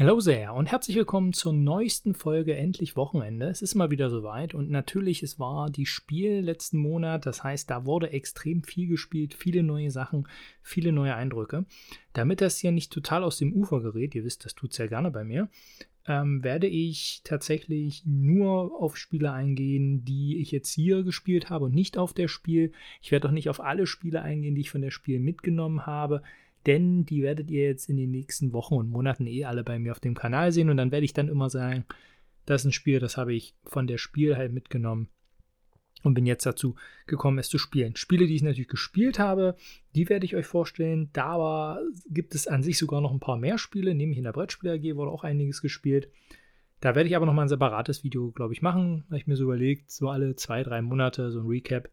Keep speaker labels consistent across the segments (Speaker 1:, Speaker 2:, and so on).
Speaker 1: Hallo sehr und herzlich willkommen zur neuesten Folge Endlich Wochenende. Es ist mal wieder soweit und natürlich, es war die Spiel letzten Monat, das heißt, da wurde extrem viel gespielt, viele neue Sachen, viele neue Eindrücke. Damit das hier nicht total aus dem Ufer gerät, ihr wisst, das tut es ja gerne bei mir, ähm, werde ich tatsächlich nur auf Spiele eingehen, die ich jetzt hier gespielt habe und nicht auf der Spiel. Ich werde auch nicht auf alle Spiele eingehen, die ich von der Spiel mitgenommen habe denn die werdet ihr jetzt in den nächsten Wochen und Monaten eh alle bei mir auf dem Kanal sehen und dann werde ich dann immer sagen, das ist ein Spiel, das habe ich von der Spiel halt mitgenommen und bin jetzt dazu gekommen, es zu spielen. Spiele, die ich natürlich gespielt habe, die werde ich euch vorstellen. Da gibt es an sich sogar noch ein paar mehr Spiele, nämlich in der Brettspieler AG wurde auch einiges gespielt. Da werde ich aber noch mal ein separates Video, glaube ich, machen, weil ich mir so überlegt, so alle zwei, drei Monate so ein Recap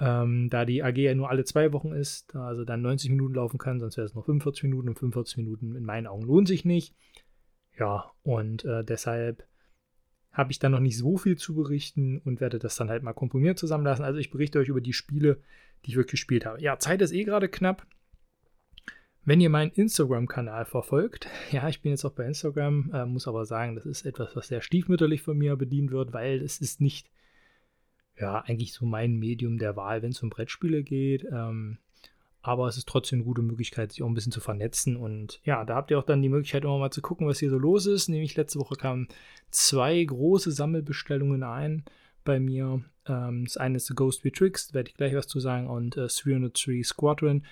Speaker 1: ähm, da die AG ja nur alle zwei Wochen ist, da also dann 90 Minuten laufen kann, sonst wäre es noch 45 Minuten und 45 Minuten in meinen Augen lohnt sich nicht. Ja, und äh, deshalb habe ich dann noch nicht so viel zu berichten und werde das dann halt mal komprimiert zusammenlassen. Also ich berichte euch über die Spiele, die ich wirklich gespielt habe. Ja, Zeit ist eh gerade knapp. Wenn ihr meinen Instagram-Kanal verfolgt, ja, ich bin jetzt auch bei Instagram, äh, muss aber sagen, das ist etwas, was sehr stiefmütterlich von mir bedient wird, weil es ist nicht ja, eigentlich so mein Medium der Wahl, wenn es um Brettspiele geht. Ähm, aber es ist trotzdem eine gute Möglichkeit, sich auch ein bisschen zu vernetzen. Und ja, da habt ihr auch dann die Möglichkeit, immer mal zu gucken, was hier so los ist. Nämlich letzte Woche kamen zwei große Sammelbestellungen ein bei mir. Ähm, das eine ist The Ghost We Tricks, da werde ich gleich was zu sagen, und äh, 303 Squadron.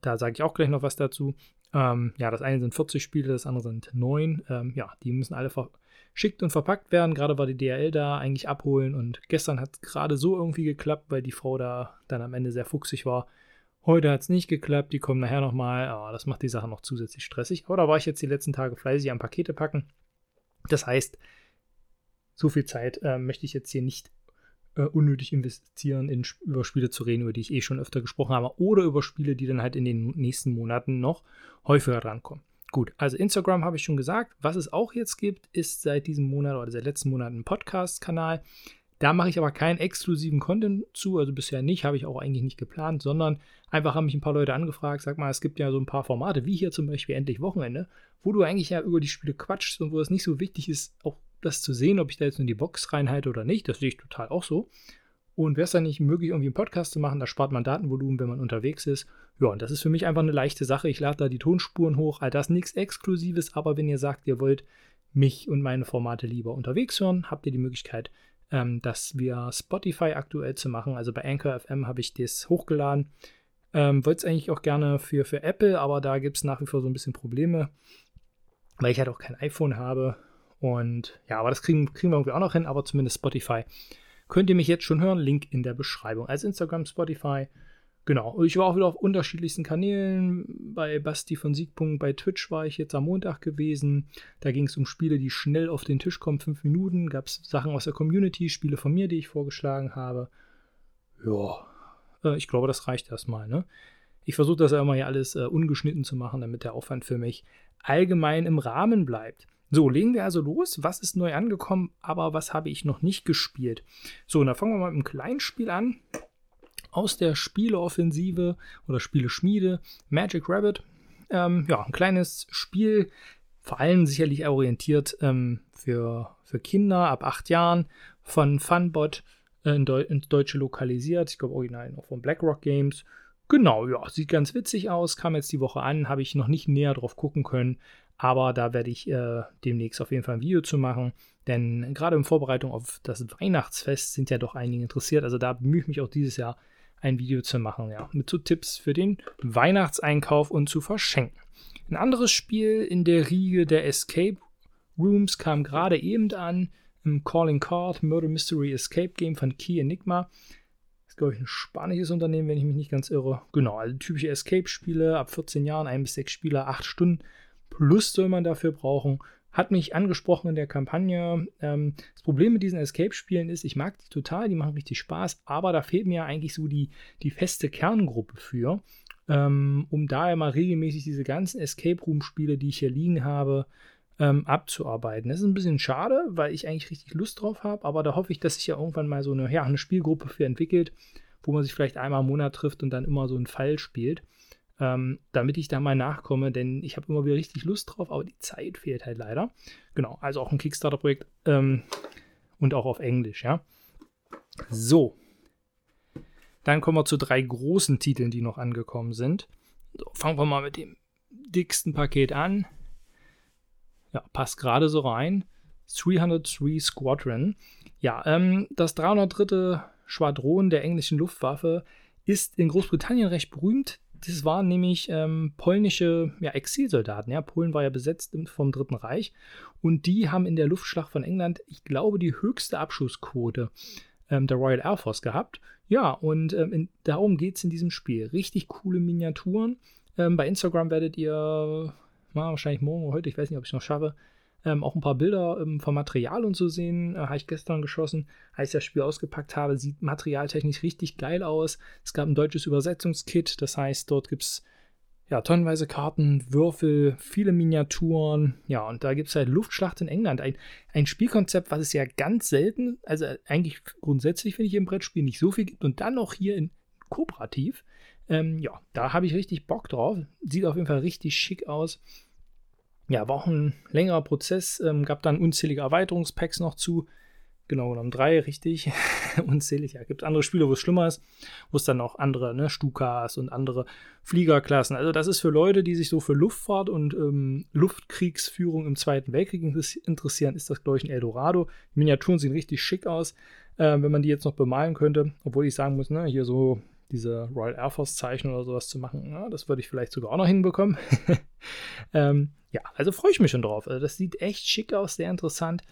Speaker 1: Da sage ich auch gleich noch was dazu. Ähm, ja, das eine sind 40 Spiele, das andere sind 9. Ähm, ja, die müssen alle ver schickt und verpackt werden. Gerade war die DRL da eigentlich abholen und gestern hat es gerade so irgendwie geklappt, weil die Frau da dann am Ende sehr fuchsig war. Heute hat es nicht geklappt, die kommen nachher nochmal. Oh, das macht die Sache noch zusätzlich stressig. Aber da war ich jetzt die letzten Tage fleißig am Pakete packen. Das heißt, so viel Zeit äh, möchte ich jetzt hier nicht äh, unnötig investieren, in, über Spiele zu reden, über die ich eh schon öfter gesprochen habe, oder über Spiele, die dann halt in den nächsten Monaten noch häufiger drankommen. Gut, also Instagram habe ich schon gesagt. Was es auch jetzt gibt, ist seit diesem Monat oder seit letzten Monat ein Podcast-Kanal. Da mache ich aber keinen exklusiven Content zu, also bisher nicht, habe ich auch eigentlich nicht geplant, sondern einfach haben mich ein paar Leute angefragt, sag mal, es gibt ja so ein paar Formate, wie hier zum Beispiel Endlich Wochenende, wo du eigentlich ja über die Spiele quatschst und wo es nicht so wichtig ist, auch das zu sehen, ob ich da jetzt in die Box reinhalte oder nicht. Das sehe ich total auch so. Und wäre es dann nicht möglich, irgendwie einen Podcast zu machen, da spart man Datenvolumen, wenn man unterwegs ist. Ja, und das ist für mich einfach eine leichte Sache. Ich lade da die Tonspuren hoch, all das nichts Exklusives, aber wenn ihr sagt, ihr wollt mich und meine Formate lieber unterwegs hören, habt ihr die Möglichkeit, ähm, das via Spotify aktuell zu machen. Also bei Anchor FM habe ich das hochgeladen. Ähm, Wollte es eigentlich auch gerne für, für Apple, aber da gibt es nach wie vor so ein bisschen Probleme, weil ich halt auch kein iPhone habe. Und ja, aber das kriegen, kriegen wir irgendwie auch noch hin, aber zumindest Spotify könnt ihr mich jetzt schon hören. Link in der Beschreibung. Als Instagram, Spotify. Genau. Ich war auch wieder auf unterschiedlichsten Kanälen. Bei Basti von Siegpunkt, bei Twitch war ich jetzt am Montag gewesen. Da ging es um Spiele, die schnell auf den Tisch kommen. Fünf Minuten. Gab es Sachen aus der Community, Spiele von mir, die ich vorgeschlagen habe. Ja. Äh, ich glaube, das reicht erstmal. Ne? Ich versuche das ja immer hier alles äh, ungeschnitten zu machen, damit der Aufwand für mich allgemein im Rahmen bleibt. So, legen wir also los. Was ist neu angekommen, aber was habe ich noch nicht gespielt? So, und da fangen wir mal mit einem kleinen Spiel an. Aus der Spieleoffensive oder Spieleschmiede Magic Rabbit. Ähm, ja, ein kleines Spiel, vor allem sicherlich orientiert ähm, für, für Kinder ab acht Jahren von Funbot äh, in Deu ins Deutsche lokalisiert. Ich glaube, original noch von BlackRock Games. Genau, ja, sieht ganz witzig aus, kam jetzt die Woche an, habe ich noch nicht näher drauf gucken können, aber da werde ich äh, demnächst auf jeden Fall ein Video zu machen. Denn gerade in Vorbereitung auf das Weihnachtsfest sind ja doch einige interessiert. Also da bemühe ich mich auch dieses Jahr ein Video zu machen, ja, mit so Tipps für den Weihnachtseinkauf und zu verschenken. Ein anderes Spiel in der Riege der Escape Rooms kam gerade eben an. Im Calling Card Murder Mystery Escape Game von Key Enigma. Das ist, glaube ich, ein spanisches Unternehmen, wenn ich mich nicht ganz irre. Genau, also typische Escape-Spiele ab 14 Jahren, ein bis sechs Spieler, acht Stunden Plus soll man dafür brauchen. Hat mich angesprochen in der Kampagne. Ähm, das Problem mit diesen Escape-Spielen ist, ich mag die total, die machen richtig Spaß, aber da fehlt mir eigentlich so die, die feste Kerngruppe für, ähm, um daher mal regelmäßig diese ganzen Escape-Room-Spiele, die ich hier liegen habe, ähm, abzuarbeiten. Das ist ein bisschen schade, weil ich eigentlich richtig Lust drauf habe, aber da hoffe ich, dass sich ja irgendwann mal so eine, ja, eine Spielgruppe für entwickelt, wo man sich vielleicht einmal im Monat trifft und dann immer so einen Fall spielt. Ähm, damit ich da mal nachkomme, denn ich habe immer wieder richtig Lust drauf, aber die Zeit fehlt halt leider. Genau, also auch ein Kickstarter-Projekt ähm, und auch auf Englisch, ja. So. Dann kommen wir zu drei großen Titeln, die noch angekommen sind. So, fangen wir mal mit dem dicksten Paket an. Ja, passt gerade so rein. 303 Squadron. Ja, ähm, das 303. Schwadron der englischen Luftwaffe ist in Großbritannien recht berühmt. Das waren nämlich ähm, polnische ja, Exilsoldaten. Ja. Polen war ja besetzt vom Dritten Reich und die haben in der Luftschlacht von England, ich glaube, die höchste Abschussquote ähm, der Royal Air Force gehabt. Ja, und ähm, in, darum geht es in diesem Spiel. Richtig coole Miniaturen. Ähm, bei Instagram werdet ihr, na, wahrscheinlich morgen oder heute, ich weiß nicht, ob ich es noch schaffe, ähm, auch ein paar Bilder ähm, vom Material und so sehen. Äh, habe ich gestern geschossen, als ich das Spiel ausgepackt habe. Sieht materialtechnisch richtig geil aus. Es gab ein deutsches Übersetzungskit, das heißt, dort gibt es ja, tonnenweise Karten, Würfel, viele Miniaturen. Ja, und da gibt es halt Luftschlacht in England. Ein, ein Spielkonzept, was es ja ganz selten, also eigentlich grundsätzlich finde ich im Brettspiel nicht so viel gibt und dann noch hier in Kooperativ. Ähm, ja, da habe ich richtig Bock drauf. Sieht auf jeden Fall richtig schick aus ja, war auch ein längerer Prozess, ähm, gab dann unzählige Erweiterungspacks noch zu. Genau genommen drei, richtig. Unzählig. Ja, gibt andere Spiele, wo es schlimmer ist, wo es dann auch andere, ne, Stukas und andere Fliegerklassen. Also, das ist für Leute, die sich so für Luftfahrt und ähm, Luftkriegsführung im Zweiten Weltkrieg interessieren, ist das, glaube ich, ein Eldorado. Die Miniaturen sehen richtig schick aus, äh, wenn man die jetzt noch bemalen könnte. Obwohl ich sagen muss, ne, hier so diese Royal Air Force Zeichen oder sowas zu machen, ja, das würde ich vielleicht sogar auch noch hinbekommen. ähm, ja, also freue ich mich schon drauf. Also das sieht echt schick aus, sehr interessant.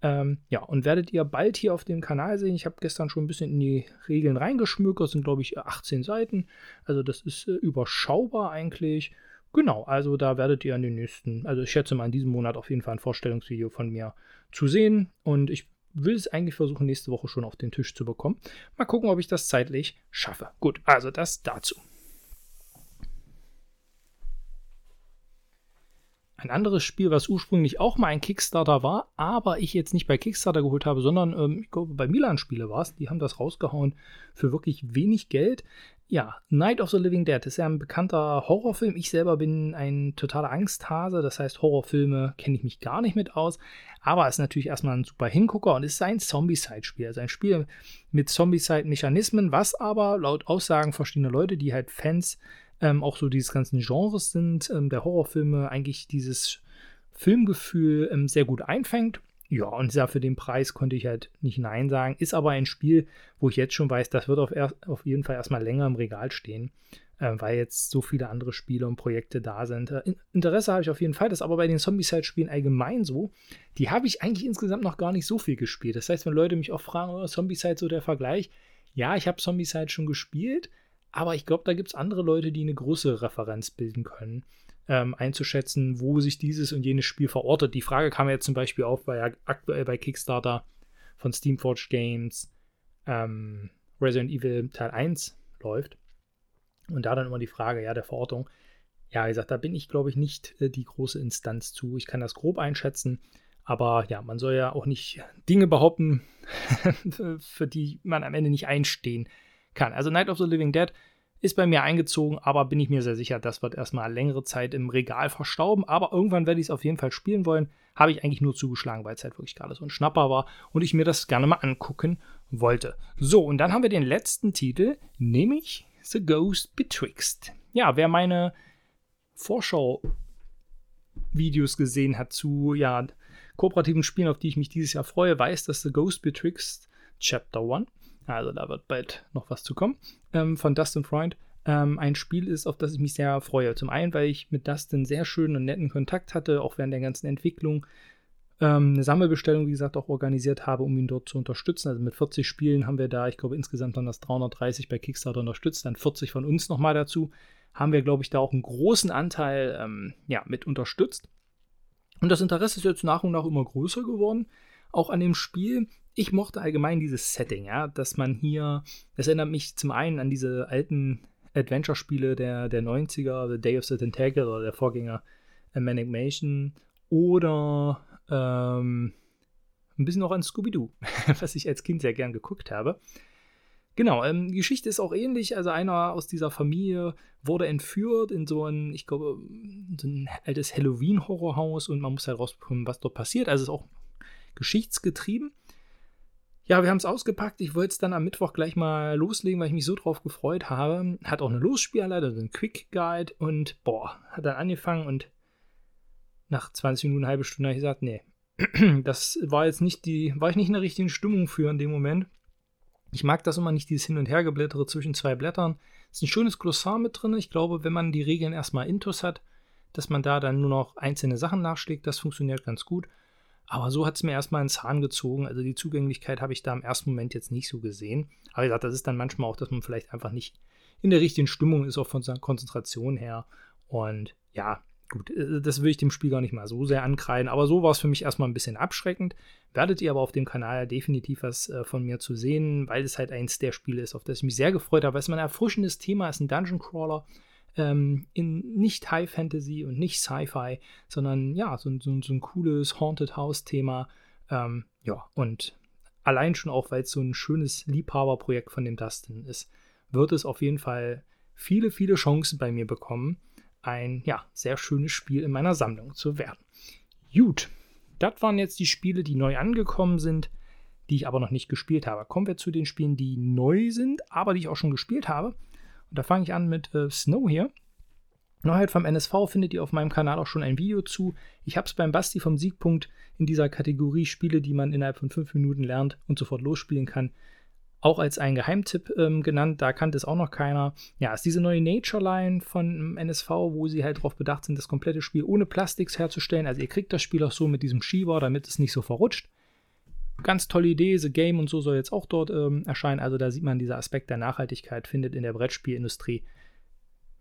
Speaker 1: Ähm, ja, und werdet ihr bald hier auf dem Kanal sehen. Ich habe gestern schon ein bisschen in die Regeln reingeschmückt. Das sind, glaube ich, 18 Seiten. Also das ist äh, überschaubar eigentlich. Genau, also da werdet ihr in den nächsten, also ich schätze mal in diesem Monat auf jeden Fall ein Vorstellungsvideo von mir zu sehen. Und ich will es eigentlich versuchen, nächste Woche schon auf den Tisch zu bekommen. Mal gucken, ob ich das zeitlich schaffe. Gut, also das dazu. Ein anderes Spiel, was ursprünglich auch mal ein Kickstarter war, aber ich jetzt nicht bei Kickstarter geholt habe, sondern ähm, ich glaube bei Milan Spiele war es. Die haben das rausgehauen für wirklich wenig Geld. Ja, Night of the Living Dead ist ja ein bekannter Horrorfilm. Ich selber bin ein totaler Angsthase, das heißt Horrorfilme kenne ich mich gar nicht mit aus. Aber ist natürlich erstmal ein super Hingucker und ist ein Zombie-Side-Spiel. Also ein Spiel mit Zombie-Side-Mechanismen, was aber laut Aussagen verschiedener Leute, die halt Fans ähm, auch so dieses ganzen Genres sind, ähm, der Horrorfilme eigentlich dieses Filmgefühl ähm, sehr gut einfängt. Ja, und ja, für den Preis konnte ich halt nicht Nein sagen. Ist aber ein Spiel, wo ich jetzt schon weiß, das wird auf, er, auf jeden Fall erstmal länger im Regal stehen, äh, weil jetzt so viele andere Spiele und Projekte da sind. Äh, Interesse habe ich auf jeden Fall, das ist aber bei den Zombie-Side-Spielen allgemein so. Die habe ich eigentlich insgesamt noch gar nicht so viel gespielt. Das heißt, wenn Leute mich auch fragen, oh, Zombie-Side so der Vergleich, ja, ich habe Zombie-Side schon gespielt, aber ich glaube, da gibt es andere Leute, die eine große Referenz bilden können, ähm, einzuschätzen, wo sich dieses und jenes Spiel verortet. Die Frage kam jetzt zum Beispiel auf, ja aktuell bei Kickstarter von Steamforged Games ähm, Resident Evil Teil 1 läuft. Und da dann immer die Frage, ja, der Verortung. Ja, wie gesagt, da bin ich, glaube ich, nicht äh, die große Instanz zu. Ich kann das grob einschätzen. Aber ja, man soll ja auch nicht Dinge behaupten, für die man am Ende nicht einstehen kann. Also Night of the Living Dead ist bei mir eingezogen, aber bin ich mir sehr sicher, das wird erstmal längere Zeit im Regal verstauben. Aber irgendwann werde ich es auf jeden Fall spielen wollen. Habe ich eigentlich nur zugeschlagen, weil es halt wirklich gerade so ein Schnapper war und ich mir das gerne mal angucken wollte. So, und dann haben wir den letzten Titel, nämlich The Ghost Betwixt. Ja, wer meine Vorschau-Videos gesehen hat zu ja, kooperativen Spielen, auf die ich mich dieses Jahr freue, weiß, dass The Ghost Betwixt Chapter 1 also da wird bald noch was zu kommen, ähm, von Dustin Freund, ähm, ein Spiel ist, auf das ich mich sehr freue. Zum einen, weil ich mit Dustin sehr schönen und netten Kontakt hatte, auch während der ganzen Entwicklung. Ähm, eine Sammelbestellung, wie gesagt, auch organisiert habe, um ihn dort zu unterstützen. Also mit 40 Spielen haben wir da, ich glaube, insgesamt dann das 330 bei Kickstarter unterstützt, dann 40 von uns nochmal dazu. Haben wir, glaube ich, da auch einen großen Anteil ähm, ja, mit unterstützt. Und das Interesse ist jetzt nach und nach immer größer geworden, auch an dem Spiel ich mochte allgemein dieses Setting, ja, dass man hier, das erinnert mich zum einen an diese alten Adventure-Spiele der, der 90er, The Day of the Tentacle oder der Vorgänger A Manic Mansion oder ähm, ein bisschen auch an Scooby-Doo, was ich als Kind sehr gern geguckt habe. Genau, ähm, die Geschichte ist auch ähnlich. Also einer aus dieser Familie wurde entführt in so ein, ich glaube, so ein altes Halloween-Horrorhaus und man muss halt rausbekommen, was dort passiert. Also es ist auch geschichtsgetrieben. Ja, wir haben es ausgepackt. Ich wollte es dann am Mittwoch gleich mal loslegen, weil ich mich so drauf gefreut habe. Hat auch eine Losspielanleitung, also ein Quick Guide und boah, hat dann angefangen und nach 20 Minuten, halbe Stunde habe ich gesagt, nee, das war jetzt nicht die, war ich nicht in der richtigen Stimmung für in dem Moment. Ich mag das immer nicht, dieses Hin- und Hergeblättere zwischen zwei Blättern. Ist ein schönes Glossar mit drin. Ich glaube, wenn man die Regeln erstmal intus hat, dass man da dann nur noch einzelne Sachen nachschlägt, das funktioniert ganz gut. Aber so hat es mir erstmal einen Zahn gezogen. Also die Zugänglichkeit habe ich da im ersten Moment jetzt nicht so gesehen. Aber wie gesagt, das ist dann manchmal auch, dass man vielleicht einfach nicht in der richtigen Stimmung ist, auch von seiner Konzentration her. Und ja, gut, äh, das will ich dem Spiel gar nicht mal so sehr ankreiden. Aber so war es für mich erstmal ein bisschen abschreckend. Werdet ihr aber auf dem Kanal definitiv was äh, von mir zu sehen, weil es halt eins der Spiele ist, auf das ich mich sehr gefreut habe. Weil es ein erfrischendes Thema ist, ein Dungeon Crawler ähm, in nicht High Fantasy und nicht Sci-Fi, sondern ja, so, so, so, ein cooles Haunted House-Thema. Ähm, ja, und allein schon auch, weil es so ein schönes Liebhaberprojekt von dem Dustin ist, wird es auf jeden Fall viele, viele Chancen bei mir bekommen, ein ja, sehr schönes Spiel in meiner Sammlung zu werden. Gut, das waren jetzt die Spiele, die neu angekommen sind, die ich aber noch nicht gespielt habe. Kommen wir zu den Spielen, die neu sind, aber die ich auch schon gespielt habe. Und da fange ich an mit äh, Snow hier. Neuheit vom NSV findet ihr auf meinem Kanal auch schon ein Video zu. Ich habe es beim Basti vom Siegpunkt in dieser Kategorie Spiele, die man innerhalb von fünf Minuten lernt und sofort losspielen kann, auch als einen Geheimtipp ähm, genannt. Da kannte es auch noch keiner. Ja, ist diese neue Nature Line von NSV, wo sie halt darauf bedacht sind, das komplette Spiel ohne Plastiks herzustellen. Also ihr kriegt das Spiel auch so mit diesem Schieber, damit es nicht so verrutscht. Ganz tolle Idee, The Game und so soll jetzt auch dort ähm, erscheinen. Also da sieht man, dieser Aspekt der Nachhaltigkeit findet in der Brettspielindustrie.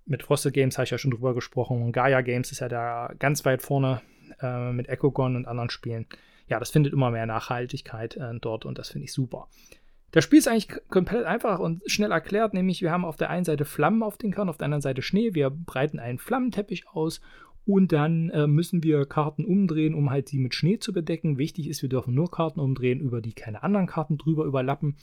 Speaker 1: Mit Frosted Games habe ich ja schon drüber gesprochen. Und Gaia Games ist ja da ganz weit vorne äh, mit Echogon und anderen Spielen. Ja, das findet immer mehr Nachhaltigkeit äh, dort und das finde ich super. Das Spiel ist eigentlich komplett einfach und schnell erklärt, nämlich wir haben auf der einen Seite Flammen auf den Karten, auf der anderen Seite Schnee. Wir breiten einen Flammenteppich aus und dann äh, müssen wir Karten umdrehen, um halt sie mit Schnee zu bedecken. Wichtig ist, wir dürfen nur Karten umdrehen, über die keine anderen Karten drüber überlappen.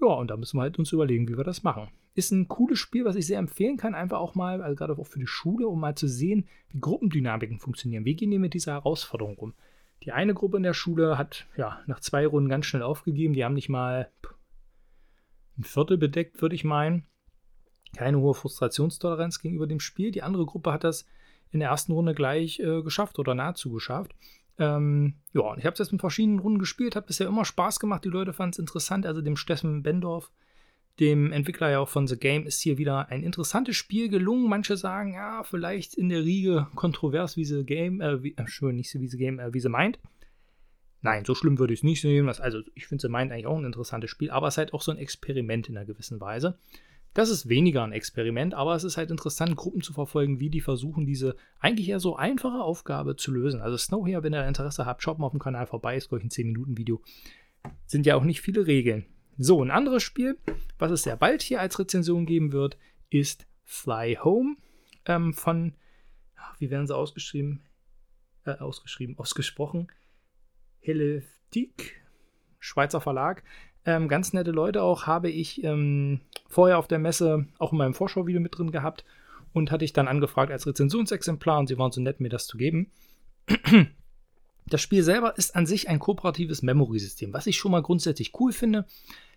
Speaker 1: Ja, und da müssen wir halt uns überlegen, wie wir das machen. Ist ein cooles Spiel, was ich sehr empfehlen kann, einfach auch mal, also gerade auch für die Schule, um mal zu sehen, wie Gruppendynamiken funktionieren. Wie gehen die mit dieser Herausforderung um? Die eine Gruppe in der Schule hat ja nach zwei Runden ganz schnell aufgegeben. Die haben nicht mal ein Viertel bedeckt, würde ich meinen. Keine hohe Frustrationstoleranz gegenüber dem Spiel. Die andere Gruppe hat das in der ersten Runde gleich äh, geschafft oder nahezu geschafft. Ähm, ja, ich habe es jetzt in verschiedenen Runden gespielt, hat bisher immer Spaß gemacht. Die Leute fanden es interessant. Also dem Steffen Bendorf, dem Entwickler ja auch von The Game, ist hier wieder ein interessantes Spiel gelungen. Manche sagen, ja, vielleicht in der Riege kontrovers, wie The Game, äh, wie, äh, nicht so wie The Game, äh, wie sie meint. Nein, so schlimm würde ich es nicht sehen. Also, ich finde The Mind eigentlich auch ein interessantes Spiel, aber es ist halt auch so ein Experiment in einer gewissen Weise. Das ist weniger ein Experiment, aber es ist halt interessant, Gruppen zu verfolgen, wie die versuchen, diese eigentlich eher so einfache Aufgabe zu lösen. Also Snow hier, wenn ihr Interesse habt, schaut mal auf dem Kanal vorbei, ist glaube ich ein 10-Minuten-Video. Sind ja auch nicht viele Regeln. So, ein anderes Spiel, was es sehr bald hier als Rezension geben wird, ist Fly Home ähm, von, wie werden sie ausgeschrieben? Äh, ausgeschrieben, ausgesprochen. Helvetik, Schweizer Verlag. Ähm, ganz nette Leute auch, habe ich ähm, vorher auf der Messe auch in meinem Vorschauvideo mit drin gehabt und hatte ich dann angefragt als Rezensionsexemplar und sie waren so nett, mir das zu geben. Das Spiel selber ist an sich ein kooperatives Memory-System, was ich schon mal grundsätzlich cool finde.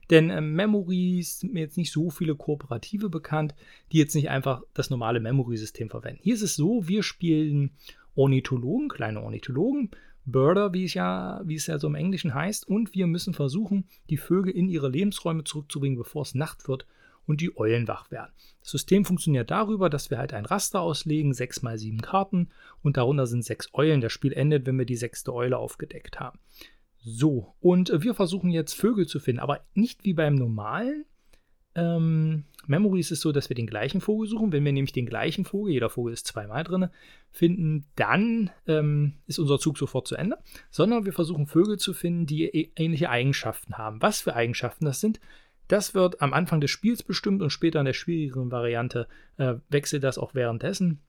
Speaker 1: Denn äh, Memories sind mir jetzt nicht so viele Kooperative bekannt, die jetzt nicht einfach das normale Memory-System verwenden. Hier ist es so, wir spielen Ornithologen, kleine Ornithologen, Birder, wie es ja, wie es ja so im Englischen heißt, und wir müssen versuchen, die Vögel in ihre Lebensräume zurückzubringen, bevor es Nacht wird und die Eulen wach werden. Das System funktioniert darüber, dass wir halt ein Raster auslegen, sechs mal sieben Karten und darunter sind sechs Eulen. Das Spiel endet, wenn wir die sechste Eule aufgedeckt haben. So, und wir versuchen jetzt Vögel zu finden, aber nicht wie beim normalen ähm, Memory ist es so, dass wir den gleichen Vogel suchen. Wenn wir nämlich den gleichen Vogel, jeder Vogel ist zweimal drin, finden, dann ähm, ist unser Zug sofort zu Ende. Sondern wir versuchen Vögel zu finden, die ähnliche Eigenschaften haben. Was für Eigenschaften das sind, das wird am Anfang des Spiels bestimmt und später in der schwierigeren Variante äh, wechselt das auch währenddessen.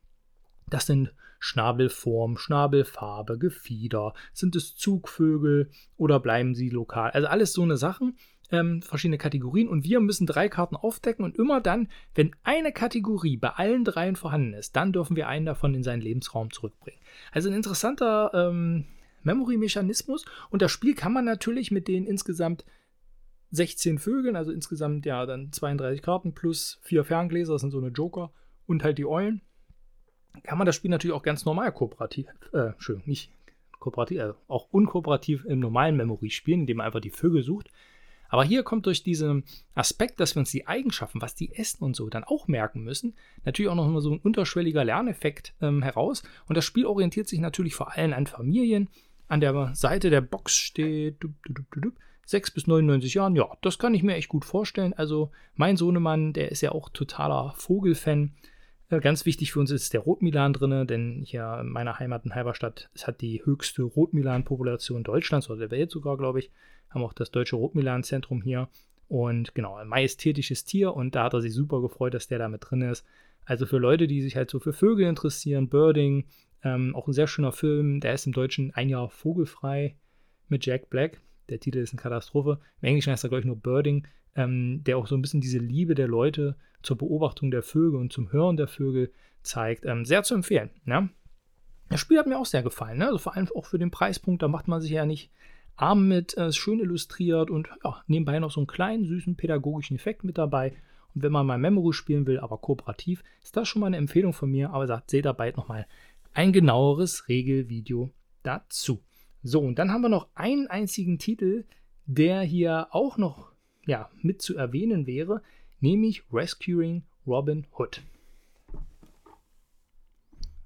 Speaker 1: Das sind Schnabelform, Schnabelfarbe, Gefieder, sind es Zugvögel oder bleiben sie lokal? Also alles so eine Sachen. Ähm, verschiedene Kategorien und wir müssen drei Karten aufdecken und immer dann, wenn eine Kategorie bei allen dreien vorhanden ist, dann dürfen wir einen davon in seinen Lebensraum zurückbringen. Also ein interessanter ähm, Memory-Mechanismus und das Spiel kann man natürlich mit den insgesamt 16 Vögeln, also insgesamt ja dann 32 Karten plus vier Ferngläser, das sind so eine Joker und halt die Eulen, kann man das Spiel natürlich auch ganz normal kooperativ, äh, schön, nicht kooperativ, äh, auch unkooperativ im normalen Memory spielen, indem man einfach die Vögel sucht. Aber hier kommt durch diesen Aspekt, dass wir uns die Eigenschaften, was die essen und so, dann auch merken müssen, natürlich auch noch mal so ein unterschwelliger Lerneffekt ähm, heraus. Und das Spiel orientiert sich natürlich vor allem an Familien. An der Seite der Box steht dup, dup, dup, 6 bis 99 Jahren. Ja, das kann ich mir echt gut vorstellen. Also mein Sohnemann, der ist ja auch totaler Vogelfan. Äh, ganz wichtig für uns ist der Rotmilan drin, denn hier in meiner Heimat in Halberstadt es hat die höchste Rotmilan-Population Deutschlands oder der Welt sogar, glaube ich haben auch das Deutsche Rotmilan-Zentrum hier. Und genau, ein majestätisches Tier und da hat er sich super gefreut, dass der da mit drin ist. Also für Leute, die sich halt so für Vögel interessieren, Birding, ähm, auch ein sehr schöner Film, der ist im Deutschen ein Jahr vogelfrei mit Jack Black. Der Titel ist eine Katastrophe. Im Englischen heißt er, glaube ich, nur Birding, ähm, der auch so ein bisschen diese Liebe der Leute zur Beobachtung der Vögel und zum Hören der Vögel zeigt. Ähm, sehr zu empfehlen. Ne? Das Spiel hat mir auch sehr gefallen. Ne? Also vor allem auch für den Preispunkt, da macht man sich ja nicht Arm mit, äh, schön illustriert und ja, nebenbei noch so einen kleinen, süßen pädagogischen Effekt mit dabei. Und wenn man mal Memory spielen will, aber kooperativ, ist das schon mal eine Empfehlung von mir. Aber sagt, seht da bald nochmal ein genaueres Regelvideo dazu. So, und dann haben wir noch einen einzigen Titel, der hier auch noch ja, mit zu erwähnen wäre, nämlich Rescuing Robin Hood.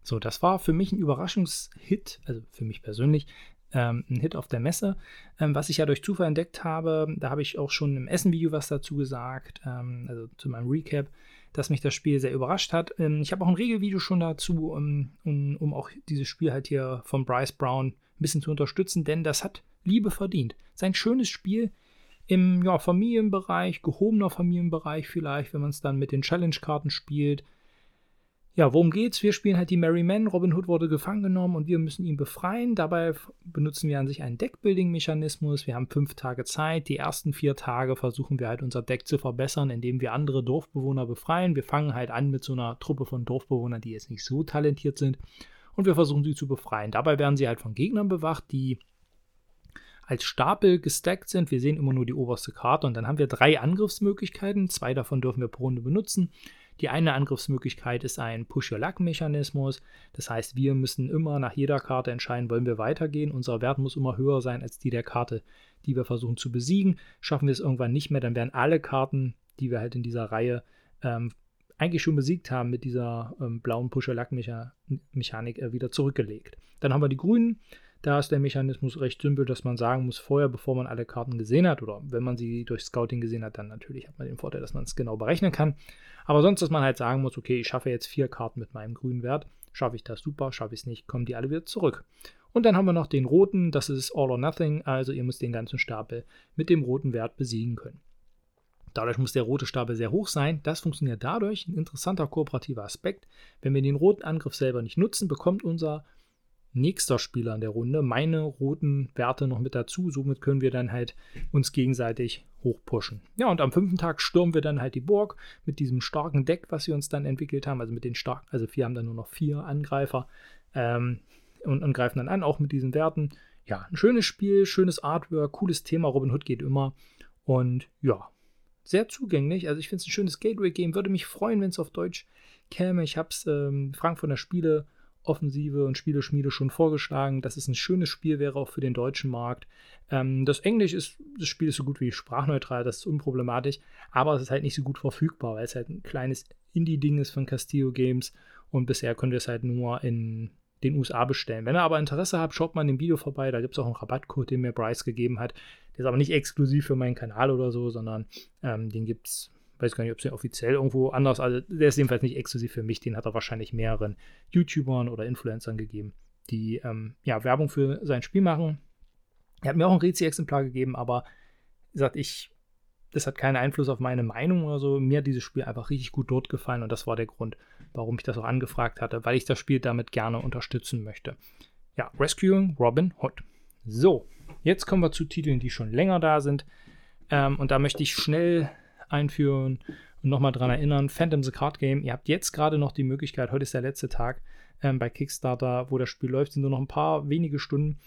Speaker 1: So, das war für mich ein Überraschungshit, also für mich persönlich, ähm, ein Hit auf der Messe. Ähm, was ich ja durch Zufall entdeckt habe, da habe ich auch schon im Essen-Video was dazu gesagt, ähm, also zu meinem Recap, dass mich das Spiel sehr überrascht hat. Ähm, ich habe auch ein Regelvideo schon dazu, um, um, um auch dieses Spiel halt hier von Bryce Brown ein bisschen zu unterstützen, denn das hat Liebe verdient. Sein schönes Spiel im ja, Familienbereich, gehobener Familienbereich vielleicht, wenn man es dann mit den Challenge-Karten spielt. Ja, worum geht's? Wir spielen halt die Merry Men. Robin Hood wurde gefangen genommen und wir müssen ihn befreien. Dabei benutzen wir an sich einen Deckbuilding-Mechanismus. Wir haben fünf Tage Zeit. Die ersten vier Tage versuchen wir halt unser Deck zu verbessern, indem wir andere Dorfbewohner befreien. Wir fangen halt an mit so einer Truppe von Dorfbewohnern, die jetzt nicht so talentiert sind. Und wir versuchen sie zu befreien. Dabei werden sie halt von Gegnern bewacht, die als Stapel gestackt sind. Wir sehen immer nur die oberste Karte und dann haben wir drei Angriffsmöglichkeiten. Zwei davon dürfen wir pro Runde benutzen. Die eine Angriffsmöglichkeit ist ein Push-Your-Luck-Mechanismus. Das heißt, wir müssen immer nach jeder Karte entscheiden, wollen wir weitergehen. Unser Wert muss immer höher sein als die der Karte, die wir versuchen zu besiegen. Schaffen wir es irgendwann nicht mehr, dann werden alle Karten, die wir halt in dieser Reihe ähm, eigentlich schon besiegt haben mit dieser ähm, blauen Push-Your-Luck-Mechanik äh, wieder zurückgelegt. Dann haben wir die grünen. Da ist der Mechanismus recht simpel, dass man sagen muss, vorher, bevor man alle Karten gesehen hat, oder wenn man sie durch Scouting gesehen hat, dann natürlich hat man den Vorteil, dass man es genau berechnen kann. Aber sonst, dass man halt sagen muss, okay, ich schaffe jetzt vier Karten mit meinem grünen Wert. Schaffe ich das super, schaffe ich es nicht, kommen die alle wieder zurück. Und dann haben wir noch den roten, das ist All or Nothing, also ihr müsst den ganzen Stapel mit dem roten Wert besiegen können. Dadurch muss der rote Stapel sehr hoch sein. Das funktioniert dadurch, ein interessanter kooperativer Aspekt. Wenn wir den roten Angriff selber nicht nutzen, bekommt unser nächster Spieler in der Runde meine roten Werte noch mit dazu. Somit können wir dann halt uns gegenseitig hochpushen. Ja, und am fünften Tag stürmen wir dann halt die Burg mit diesem starken Deck, was wir uns dann entwickelt haben. Also mit den starken, also wir haben dann nur noch vier Angreifer ähm, und, und greifen dann an, auch mit diesen Werten. Ja, ein schönes Spiel, schönes Artwork, cooles Thema. Robin Hood geht immer. Und ja, sehr zugänglich. Also ich finde es ein schönes Gateway-Game. Würde mich freuen, wenn es auf Deutsch käme. Ich habe es ähm, Frank von der Spiele Offensive und Spieleschmiede schon vorgeschlagen, dass es ein schönes Spiel wäre auch für den deutschen Markt. Ähm, das Englisch ist, das Spiel ist so gut wie sprachneutral, das ist unproblematisch, aber es ist halt nicht so gut verfügbar, weil es halt ein kleines Indie-Ding ist von Castillo Games und bisher können wir es halt nur in den USA bestellen. Wenn ihr aber Interesse habt, schaut mal in dem Video vorbei, da gibt es auch einen Rabattcode, den mir Bryce gegeben hat. Der ist aber nicht exklusiv für meinen Kanal oder so, sondern ähm, den gibt es weiß gar nicht, ob es den offiziell irgendwo anders, also der ist jedenfalls nicht exklusiv für mich, den hat er wahrscheinlich mehreren YouTubern oder Influencern gegeben, die ähm, ja, Werbung für sein Spiel machen. Er hat mir auch ein Rezi-Exemplar gegeben, aber wie gesagt, ich, das hat keinen Einfluss auf meine Meinung oder so. Mir hat dieses Spiel einfach richtig gut dort gefallen und das war der Grund, warum ich das auch angefragt hatte, weil ich das Spiel damit gerne unterstützen möchte. Ja, Rescuing Robin Hood. So, jetzt kommen wir zu Titeln, die schon länger da sind. Ähm, und da möchte ich schnell einführen und nochmal dran erinnern: Phantom the Card Game. Ihr habt jetzt gerade noch die Möglichkeit, heute ist der letzte Tag ähm, bei Kickstarter, wo das Spiel läuft, sind nur noch ein paar wenige Stunden.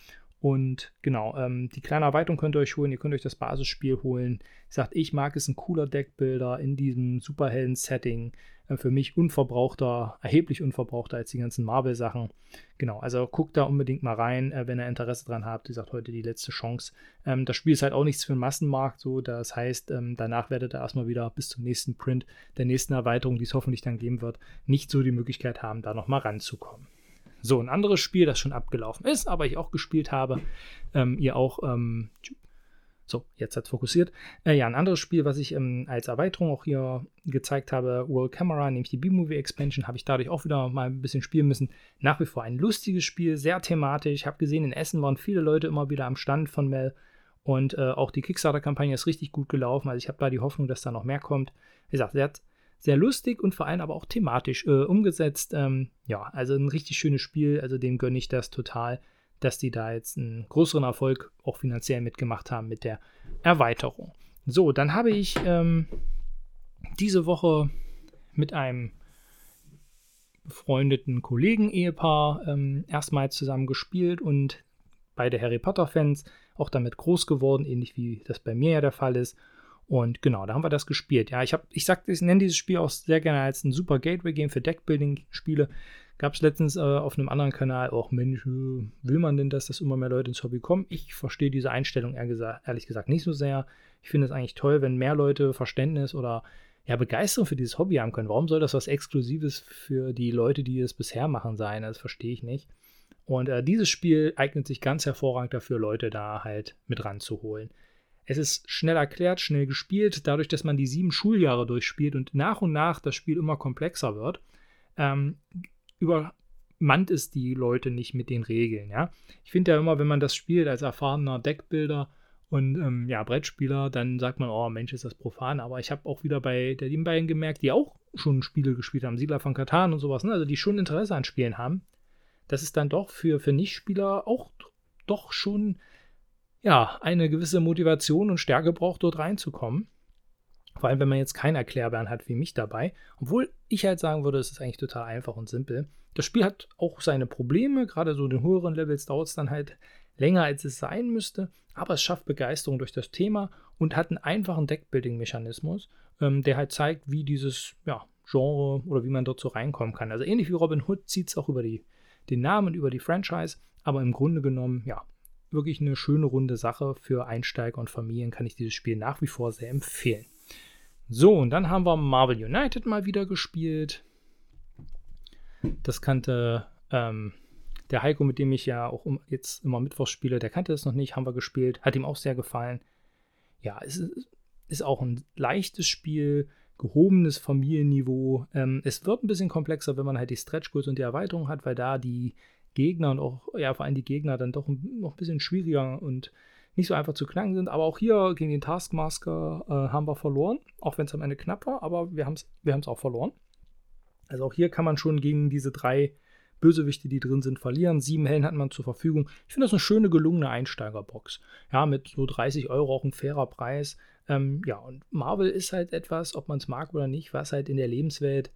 Speaker 1: Und genau, ähm, die kleine Erweiterung könnt ihr euch holen. Ihr könnt euch das Basisspiel holen. Ich sagt, ich mag es, ein cooler Deckbilder in diesem Superhelden-Setting. Äh, für mich unverbrauchter, erheblich unverbrauchter als die ganzen Marvel-Sachen. Genau, also guckt da unbedingt mal rein, äh, wenn ihr Interesse dran habt. Wie gesagt, heute die letzte Chance. Ähm, das Spiel ist halt auch nichts für den Massenmarkt. So, das heißt, ähm, danach werdet ihr erstmal wieder bis zum nächsten Print, der nächsten Erweiterung, die es hoffentlich dann geben wird, nicht so die Möglichkeit haben, da nochmal ranzukommen. So, ein anderes Spiel, das schon abgelaufen ist, aber ich auch gespielt habe, ähm, ihr auch, ähm, so, jetzt hat es fokussiert. Äh, ja, ein anderes Spiel, was ich ähm, als Erweiterung auch hier gezeigt habe, World Camera, nämlich die B-Movie Expansion, habe ich dadurch auch wieder mal ein bisschen spielen müssen. Nach wie vor ein lustiges Spiel, sehr thematisch. Ich habe gesehen, in Essen waren viele Leute immer wieder am Stand von Mel. Und äh, auch die Kickstarter-Kampagne ist richtig gut gelaufen. Also ich habe da die Hoffnung, dass da noch mehr kommt. Wie gesagt, sehr, sehr lustig und vor allem aber auch thematisch äh, umgesetzt. Ähm, ja, also ein richtig schönes Spiel. Also dem gönne ich das total, dass die da jetzt einen größeren Erfolg auch finanziell mitgemacht haben mit der Erweiterung. So, dann habe ich ähm, diese Woche mit einem befreundeten Kollegen-Ehepaar ähm, erstmals zusammen gespielt und beide Harry Potter-Fans auch damit groß geworden, ähnlich wie das bei mir ja der Fall ist. Und genau, da haben wir das gespielt. Ja, ich habe, ich sag, ich nenne dieses Spiel auch sehr gerne als ein super Gateway-Game für Deckbuilding-Spiele. Gab es letztens äh, auf einem anderen Kanal auch, Mensch, äh, will man denn das, dass immer mehr Leute ins Hobby kommen? Ich verstehe diese Einstellung ehrlich gesagt, ehrlich gesagt nicht so sehr. Ich finde es eigentlich toll, wenn mehr Leute Verständnis oder ja, Begeisterung für dieses Hobby haben können. Warum soll das was Exklusives für die Leute, die es bisher machen, sein? Das verstehe ich nicht. Und äh, dieses Spiel eignet sich ganz hervorragend dafür, Leute da halt mit ranzuholen. Es ist schnell erklärt, schnell gespielt, dadurch, dass man die sieben Schuljahre durchspielt und nach und nach das Spiel immer komplexer wird, ähm, übermannt es die Leute nicht mit den Regeln. Ja? Ich finde ja immer, wenn man das spielt als erfahrener Deckbilder und ähm, ja, Brettspieler, dann sagt man, oh Mensch, ist das profan. Aber ich habe auch wieder bei lieben beiden gemerkt, die auch schon Spiele gespielt haben, Siedler von Katan und sowas, ne? also die schon Interesse an Spielen haben, dass es dann doch für, für Nichtspieler auch doch schon ja, eine gewisse Motivation und Stärke braucht, dort reinzukommen. Vor allem, wenn man jetzt keinen Erklärbären hat wie mich dabei. Obwohl ich halt sagen würde, es ist eigentlich total einfach und simpel. Das Spiel hat auch seine Probleme. Gerade so in den höheren Levels dauert es dann halt länger, als es sein müsste. Aber es schafft Begeisterung durch das Thema und hat einen einfachen Deckbuilding-Mechanismus, ähm, der halt zeigt, wie dieses ja, Genre oder wie man dort so reinkommen kann. Also ähnlich wie Robin Hood zieht es auch über die, den Namen, über die Franchise. Aber im Grunde genommen, ja, wirklich eine schöne runde Sache. Für Einsteiger und Familien kann ich dieses Spiel nach wie vor sehr empfehlen. So, und dann haben wir Marvel United mal wieder gespielt. Das kannte ähm, der Heiko, mit dem ich ja auch jetzt immer Mittwoch spiele, der kannte es noch nicht, haben wir gespielt. Hat ihm auch sehr gefallen. Ja, es ist, ist auch ein leichtes Spiel, gehobenes Familienniveau. Ähm, es wird ein bisschen komplexer, wenn man halt die Stretch Goals und die Erweiterung hat, weil da die Gegner und auch, ja, vor allem die Gegner dann doch noch ein bisschen schwieriger und nicht so einfach zu knacken sind. Aber auch hier gegen den Taskmaster äh, haben wir verloren, auch wenn es am Ende knapp war, aber wir haben es wir auch verloren. Also auch hier kann man schon gegen diese drei Bösewichte, die drin sind, verlieren. Sieben Hellen hat man zur Verfügung. Ich finde das eine schöne, gelungene Einsteigerbox. Ja, mit so 30 Euro auch ein fairer Preis. Ähm, ja, und Marvel ist halt etwas, ob man es mag oder nicht, was halt in der Lebenswelt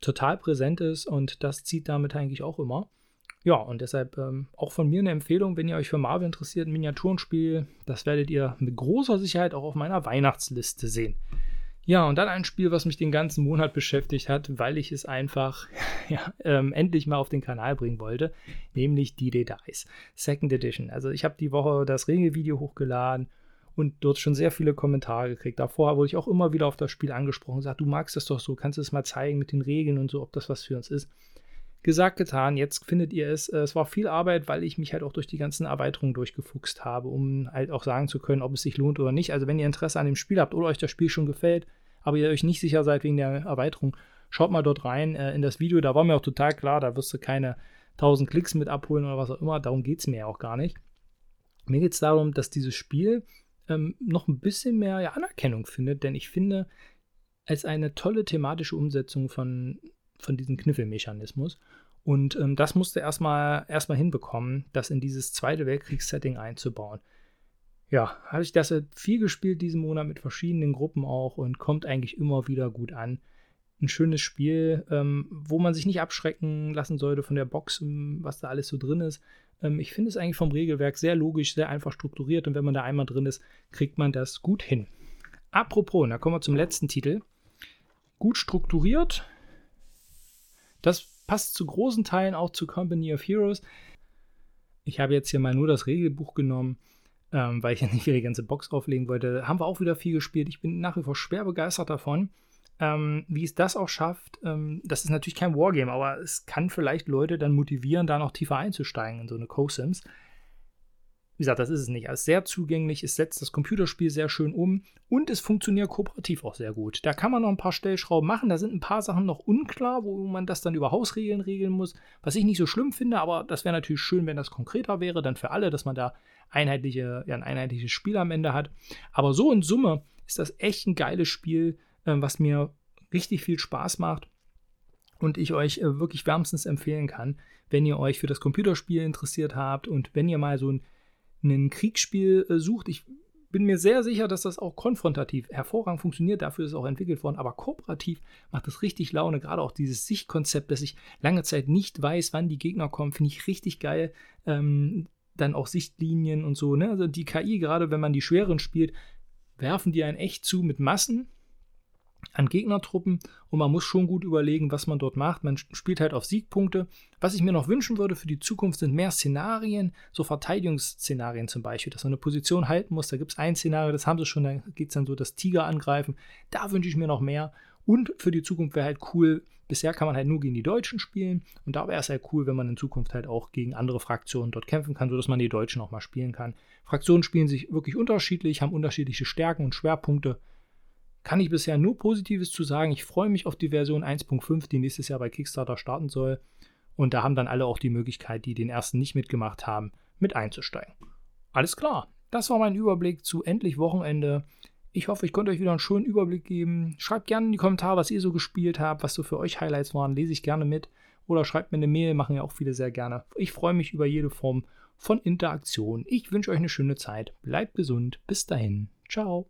Speaker 1: total präsent ist und das zieht damit eigentlich auch immer. Ja, und deshalb ähm, auch von mir eine Empfehlung, wenn ihr euch für Marvel interessiert, ein Miniaturenspiel, das werdet ihr mit großer Sicherheit auch auf meiner Weihnachtsliste sehen. Ja, und dann ein Spiel, was mich den ganzen Monat beschäftigt hat, weil ich es einfach ja, ähm, endlich mal auf den Kanal bringen wollte, nämlich D-Day Dice, Second Edition. Also ich habe die Woche das Regelvideo hochgeladen und dort schon sehr viele Kommentare gekriegt. Davor wurde ich auch immer wieder auf das Spiel angesprochen, gesagt, du magst das doch so, kannst du es mal zeigen mit den Regeln und so, ob das was für uns ist. Gesagt, getan. Jetzt findet ihr es. Äh, es war viel Arbeit, weil ich mich halt auch durch die ganzen Erweiterungen durchgefuchst habe, um halt auch sagen zu können, ob es sich lohnt oder nicht. Also, wenn ihr Interesse an dem Spiel habt oder euch das Spiel schon gefällt, aber ihr euch nicht sicher seid wegen der Erweiterung, schaut mal dort rein äh, in das Video. Da war mir auch total klar, da wirst du keine 1000 Klicks mit abholen oder was auch immer. Darum geht es mir ja auch gar nicht. Mir geht es darum, dass dieses Spiel ähm, noch ein bisschen mehr ja, Anerkennung findet, denn ich finde, als eine tolle thematische Umsetzung von von diesem Kniffelmechanismus. Und ähm, das musste erstmal erstmal hinbekommen, das in dieses Zweite Weltkriegssetting einzubauen. ja, habe ich das viel gespielt diesen Monat mit verschiedenen Gruppen auch und kommt eigentlich immer wieder gut an. Ein schönes Spiel, ähm, wo man sich nicht abschrecken lassen sollte von der Box, was da alles so drin ist. Ähm, ich finde es eigentlich vom Regelwerk sehr logisch, sehr einfach strukturiert und wenn man da einmal drin ist, kriegt man das gut hin. Apropos, da kommen wir zum letzten Titel. Gut strukturiert. Das passt zu großen Teilen auch zu Company of Heroes. Ich habe jetzt hier mal nur das Regelbuch genommen ähm, weil ich ja nicht wieder die ganze Box auflegen wollte. Haben wir auch wieder viel gespielt. Ich bin nach wie vor schwer begeistert davon. Ähm, wie es das auch schafft, ähm, das ist natürlich kein Wargame, aber es kann vielleicht Leute dann motivieren, da noch tiefer einzusteigen in so eine Co-Sims. Wie gesagt, das ist es nicht. Es ist sehr zugänglich, es setzt das Computerspiel sehr schön um und es funktioniert kooperativ auch sehr gut. Da kann man noch ein paar Stellschrauben machen, da sind ein paar Sachen noch unklar, wo man das dann über Hausregeln regeln muss, was ich nicht so schlimm finde, aber das wäre natürlich schön, wenn das konkreter wäre, dann für alle, dass man da einheitliche, ja, ein einheitliches Spiel am Ende hat. Aber so in Summe ist das echt ein geiles Spiel, äh, was mir richtig viel Spaß macht und ich euch äh, wirklich wärmstens empfehlen kann, wenn ihr euch für das Computerspiel interessiert habt und wenn ihr mal so ein ein Kriegsspiel äh, sucht, ich bin mir sehr sicher, dass das auch konfrontativ hervorragend funktioniert. Dafür ist es auch entwickelt worden. Aber kooperativ macht es richtig Laune. Gerade auch dieses Sichtkonzept, dass ich lange Zeit nicht weiß, wann die Gegner kommen, finde ich richtig geil. Ähm, dann auch Sichtlinien und so. Ne? Also die KI, gerade wenn man die schweren spielt, werfen die einen echt zu mit Massen an Gegnertruppen und man muss schon gut überlegen, was man dort macht. Man spielt halt auf Siegpunkte. Was ich mir noch wünschen würde für die Zukunft sind mehr Szenarien, so Verteidigungsszenarien zum Beispiel, dass man eine Position halten muss. Da gibt es ein Szenario, das haben sie schon, da geht es dann so das Tiger angreifen. Da wünsche ich mir noch mehr. Und für die Zukunft wäre halt cool, bisher kann man halt nur gegen die Deutschen spielen und da wäre es halt cool, wenn man in Zukunft halt auch gegen andere Fraktionen dort kämpfen kann, sodass man die Deutschen auch mal spielen kann. Fraktionen spielen sich wirklich unterschiedlich, haben unterschiedliche Stärken und Schwerpunkte kann ich bisher nur Positives zu sagen. Ich freue mich auf die Version 1.5, die nächstes Jahr bei Kickstarter starten soll. Und da haben dann alle auch die Möglichkeit, die den ersten nicht mitgemacht haben, mit einzusteigen. Alles klar. Das war mein Überblick zu endlich Wochenende. Ich hoffe, ich konnte euch wieder einen schönen Überblick geben. Schreibt gerne in die Kommentare, was ihr so gespielt habt, was so für euch Highlights waren. Lese ich gerne mit. Oder schreibt mir eine Mail, machen ja auch viele sehr gerne. Ich freue mich über jede Form von Interaktion. Ich wünsche euch eine schöne Zeit. Bleibt gesund. Bis dahin. Ciao.